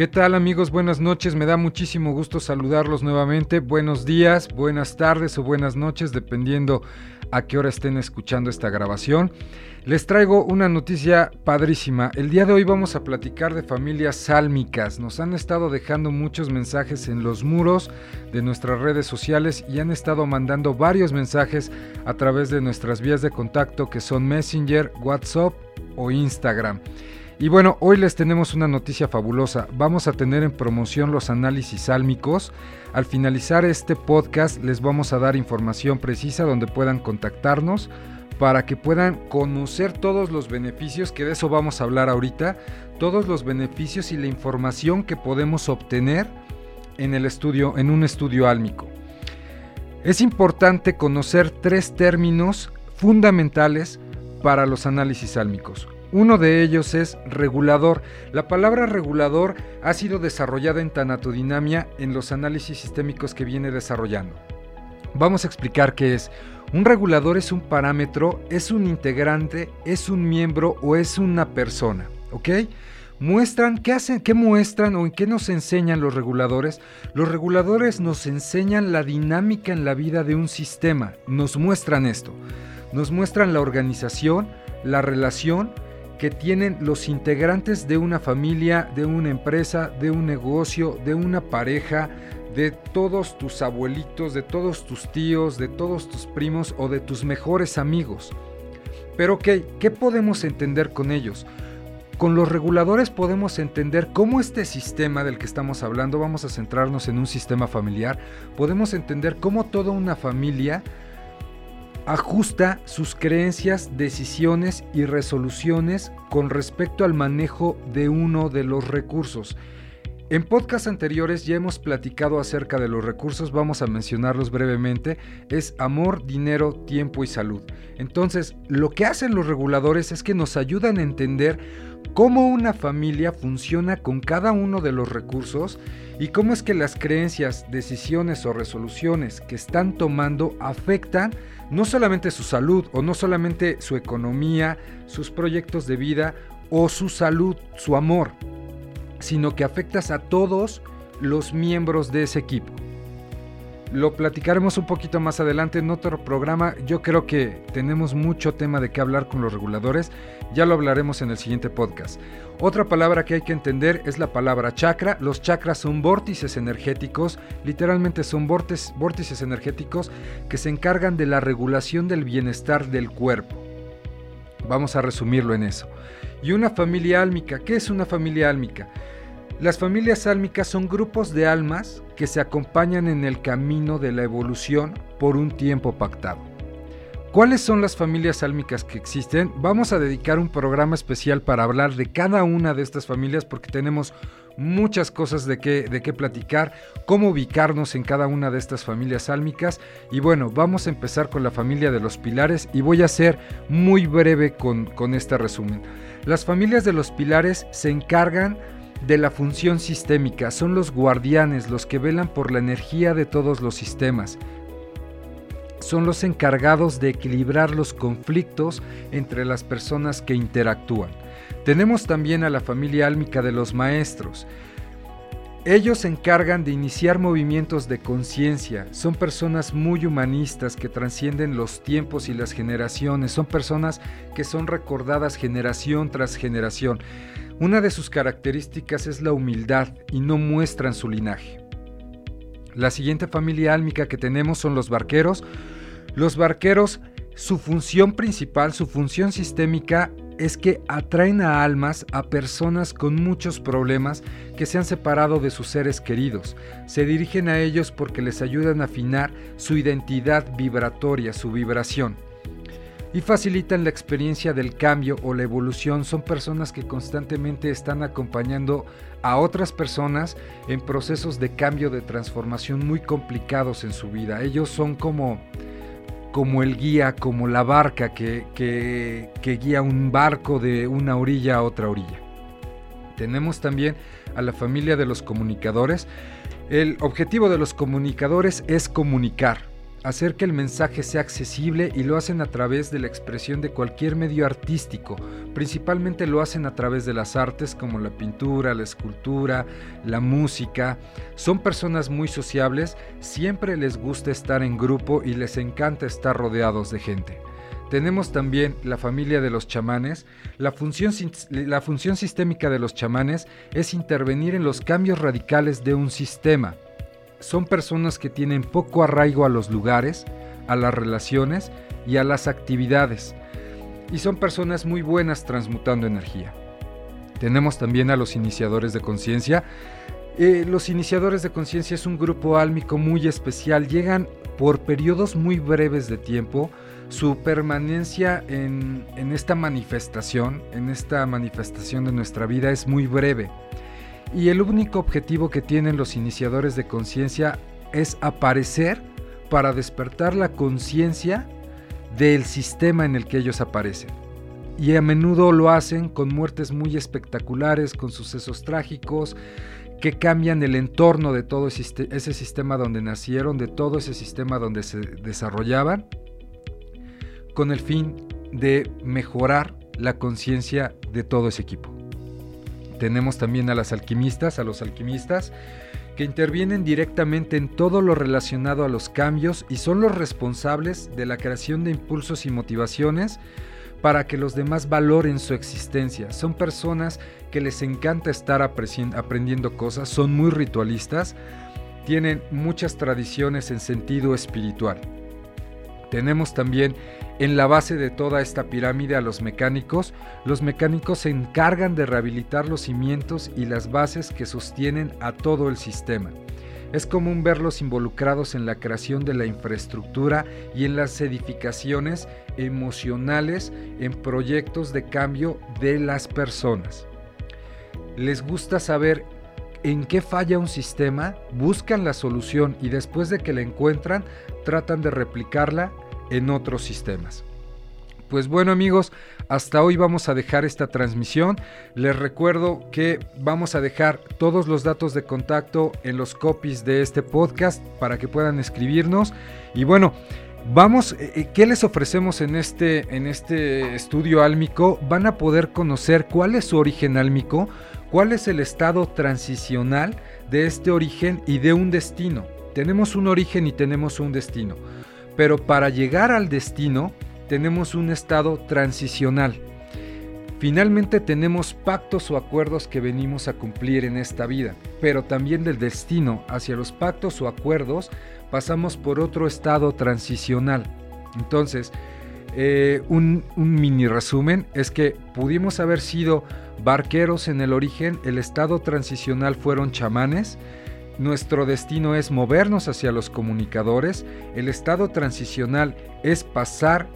¿Qué tal amigos? Buenas noches, me da muchísimo gusto saludarlos nuevamente. Buenos días, buenas tardes o buenas noches, dependiendo a qué hora estén escuchando esta grabación. Les traigo una noticia padrísima. El día de hoy vamos a platicar de familias sálmicas. Nos han estado dejando muchos mensajes en los muros de nuestras redes sociales y han estado mandando varios mensajes a través de nuestras vías de contacto que son Messenger, WhatsApp o Instagram. Y bueno, hoy les tenemos una noticia fabulosa. Vamos a tener en promoción los análisis sálmicos. Al finalizar este podcast les vamos a dar información precisa donde puedan contactarnos para que puedan conocer todos los beneficios, que de eso vamos a hablar ahorita, todos los beneficios y la información que podemos obtener en el estudio, en un estudio álmico. Es importante conocer tres términos fundamentales para los análisis álmicos. Uno de ellos es regulador. La palabra regulador ha sido desarrollada en tanatodinamia en los análisis sistémicos que viene desarrollando. Vamos a explicar qué es. Un regulador es un parámetro, es un integrante, es un miembro o es una persona, ¿ok? Muestran, ¿qué hacen? ¿Qué muestran o en qué nos enseñan los reguladores? Los reguladores nos enseñan la dinámica en la vida de un sistema, nos muestran esto. Nos muestran la organización, la relación, que tienen los integrantes de una familia, de una empresa, de un negocio, de una pareja, de todos tus abuelitos, de todos tus tíos, de todos tus primos o de tus mejores amigos. Pero ¿qué, ¿qué podemos entender con ellos? Con los reguladores podemos entender cómo este sistema del que estamos hablando, vamos a centrarnos en un sistema familiar, podemos entender cómo toda una familia ajusta sus creencias, decisiones y resoluciones con respecto al manejo de uno de los recursos. En podcasts anteriores ya hemos platicado acerca de los recursos, vamos a mencionarlos brevemente, es amor, dinero, tiempo y salud. Entonces, lo que hacen los reguladores es que nos ayudan a entender cómo una familia funciona con cada uno de los recursos y cómo es que las creencias, decisiones o resoluciones que están tomando afectan no solamente su salud o no solamente su economía, sus proyectos de vida o su salud, su amor, sino que afectas a todos los miembros de ese equipo. Lo platicaremos un poquito más adelante en otro programa. Yo creo que tenemos mucho tema de qué hablar con los reguladores. Ya lo hablaremos en el siguiente podcast. Otra palabra que hay que entender es la palabra chakra. Los chakras son vórtices energéticos, literalmente son vórtices energéticos que se encargan de la regulación del bienestar del cuerpo. Vamos a resumirlo en eso. Y una familia álmica. ¿Qué es una familia álmica? Las familias álmicas son grupos de almas que se acompañan en el camino de la evolución por un tiempo pactado. ¿Cuáles son las familias álmicas que existen? Vamos a dedicar un programa especial para hablar de cada una de estas familias porque tenemos muchas cosas de qué, de qué platicar, cómo ubicarnos en cada una de estas familias álmicas. Y bueno, vamos a empezar con la familia de los pilares y voy a ser muy breve con, con este resumen. Las familias de los pilares se encargan de la función sistémica, son los guardianes, los que velan por la energía de todos los sistemas. Son los encargados de equilibrar los conflictos entre las personas que interactúan. Tenemos también a la familia álmica de los maestros. Ellos se encargan de iniciar movimientos de conciencia, son personas muy humanistas que trascienden los tiempos y las generaciones, son personas que son recordadas generación tras generación. Una de sus características es la humildad y no muestran su linaje. La siguiente familia álmica que tenemos son los barqueros. Los barqueros, su función principal, su función sistémica es que atraen a almas, a personas con muchos problemas que se han separado de sus seres queridos. Se dirigen a ellos porque les ayudan a afinar su identidad vibratoria, su vibración y facilitan la experiencia del cambio o la evolución. Son personas que constantemente están acompañando a otras personas en procesos de cambio, de transformación muy complicados en su vida. Ellos son como, como el guía, como la barca que, que, que guía un barco de una orilla a otra orilla. Tenemos también a la familia de los comunicadores. El objetivo de los comunicadores es comunicar hacer que el mensaje sea accesible y lo hacen a través de la expresión de cualquier medio artístico. Principalmente lo hacen a través de las artes como la pintura, la escultura, la música. Son personas muy sociables, siempre les gusta estar en grupo y les encanta estar rodeados de gente. Tenemos también la familia de los chamanes. La función, la función sistémica de los chamanes es intervenir en los cambios radicales de un sistema. Son personas que tienen poco arraigo a los lugares, a las relaciones y a las actividades y son personas muy buenas transmutando energía. Tenemos también a los iniciadores de conciencia. Eh, los iniciadores de conciencia es un grupo álmico muy especial, llegan por periodos muy breves de tiempo. Su permanencia en, en esta manifestación, en esta manifestación de nuestra vida es muy breve. Y el único objetivo que tienen los iniciadores de conciencia es aparecer para despertar la conciencia del sistema en el que ellos aparecen. Y a menudo lo hacen con muertes muy espectaculares, con sucesos trágicos, que cambian el entorno de todo ese sistema donde nacieron, de todo ese sistema donde se desarrollaban, con el fin de mejorar la conciencia de todo ese equipo. Tenemos también a las alquimistas, a los alquimistas, que intervienen directamente en todo lo relacionado a los cambios y son los responsables de la creación de impulsos y motivaciones para que los demás valoren su existencia. Son personas que les encanta estar aprendiendo cosas, son muy ritualistas, tienen muchas tradiciones en sentido espiritual. Tenemos también en la base de toda esta pirámide a los mecánicos. Los mecánicos se encargan de rehabilitar los cimientos y las bases que sostienen a todo el sistema. Es común verlos involucrados en la creación de la infraestructura y en las edificaciones emocionales en proyectos de cambio de las personas. Les gusta saber en qué falla un sistema, buscan la solución y después de que la encuentran, tratan de replicarla en otros sistemas. Pues bueno amigos, hasta hoy vamos a dejar esta transmisión. Les recuerdo que vamos a dejar todos los datos de contacto en los copies de este podcast para que puedan escribirnos. Y bueno, vamos, eh, eh, ¿qué les ofrecemos en este, en este estudio álmico? Van a poder conocer cuál es su origen álmico, cuál es el estado transicional de este origen y de un destino. Tenemos un origen y tenemos un destino. Pero para llegar al destino tenemos un estado transicional. Finalmente tenemos pactos o acuerdos que venimos a cumplir en esta vida, pero también del destino hacia los pactos o acuerdos pasamos por otro estado transicional. Entonces, eh, un, un mini resumen es que pudimos haber sido barqueros en el origen, el estado transicional fueron chamanes, nuestro destino es movernos hacia los comunicadores, el estado transicional es pasar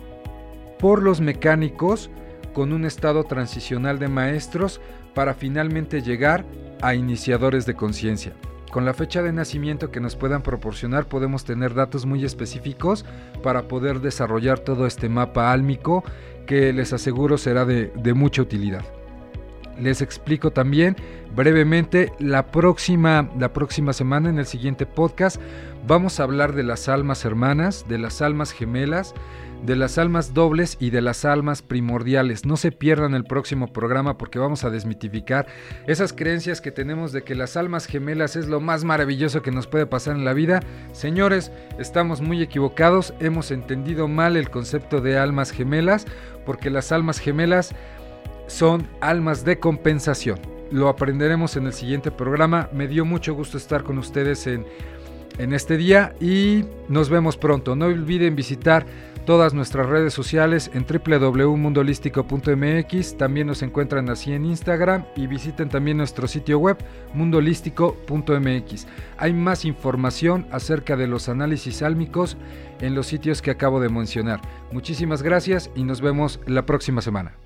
por los mecánicos con un estado transicional de maestros para finalmente llegar a iniciadores de conciencia. Con la fecha de nacimiento que nos puedan proporcionar podemos tener datos muy específicos para poder desarrollar todo este mapa álmico que les aseguro será de, mucha utilidad. Les explico también brevemente la próxima, la próxima semana en el siguiente podcast vamos a hablar de las almas hermanas, de las almas gemelas, de las almas dobles y de las almas primordiales. No se pierdan el próximo programa porque vamos a desmitificar esas creencias que tenemos de que las almas gemelas es lo más maravilloso que nos puede pasar en la vida. Señores, estamos muy equivocados, hemos entendido mal el concepto de almas gemelas porque las almas gemelas son almas de compensación. Lo aprenderemos en el siguiente programa. Me dio mucho gusto estar con ustedes en, en este día y nos vemos pronto. No olviden visitar todas nuestras redes sociales en www.mundolístico.mx. También nos encuentran así en Instagram y visiten también nuestro sitio web mundolístico.mx. Hay más información acerca de los análisis álmicos en los sitios que acabo de mencionar. Muchísimas gracias y nos vemos la próxima semana.